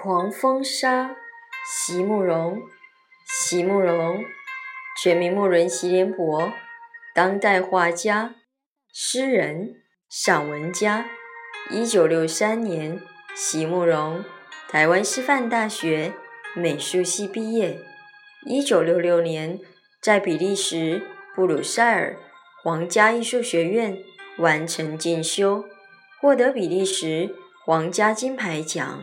狂风沙，席慕容。席慕容，全名慕容席联博，当代画家、诗人、散文家。一九六三年，席慕容台湾师范大学美术系毕业。一九六六年，在比利时布鲁塞尔皇家艺术学院完成进修，获得比利时皇家金牌奖、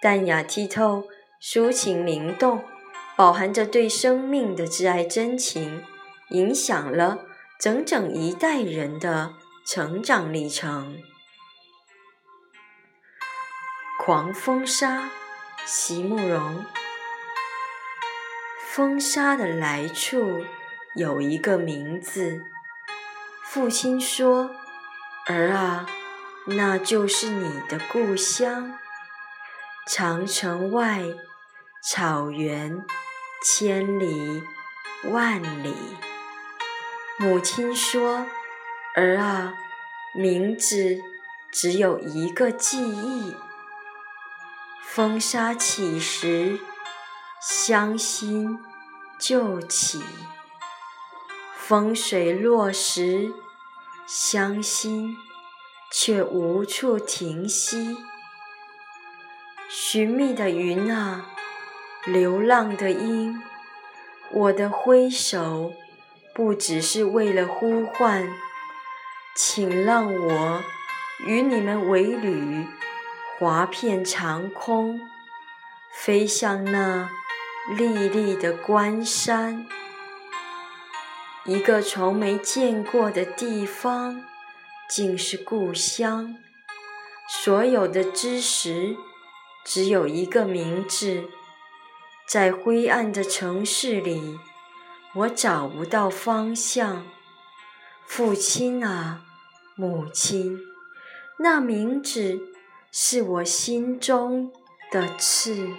淡雅剔透、抒情灵动，饱含着对生命的挚爱真情，影响了整整一代人的成长历程。狂风沙，席慕容。风沙的来处有一个名字。父亲说：“儿啊，那就是你的故乡。长城外，草原千里万里。”母亲说：“儿啊，名字只有一个记忆。风沙起时。”乡心旧起，风水落时，乡心却无处停息。寻觅的云啊，流浪的鹰，我的挥手不只是为了呼唤，请让我与你们为侣，划片长空，飞向那。历历的关山，一个从没见过的地方，竟是故乡。所有的知识，只有一个名字。在灰暗的城市里，我找不到方向。父亲啊，母亲，那名字是我心中的刺。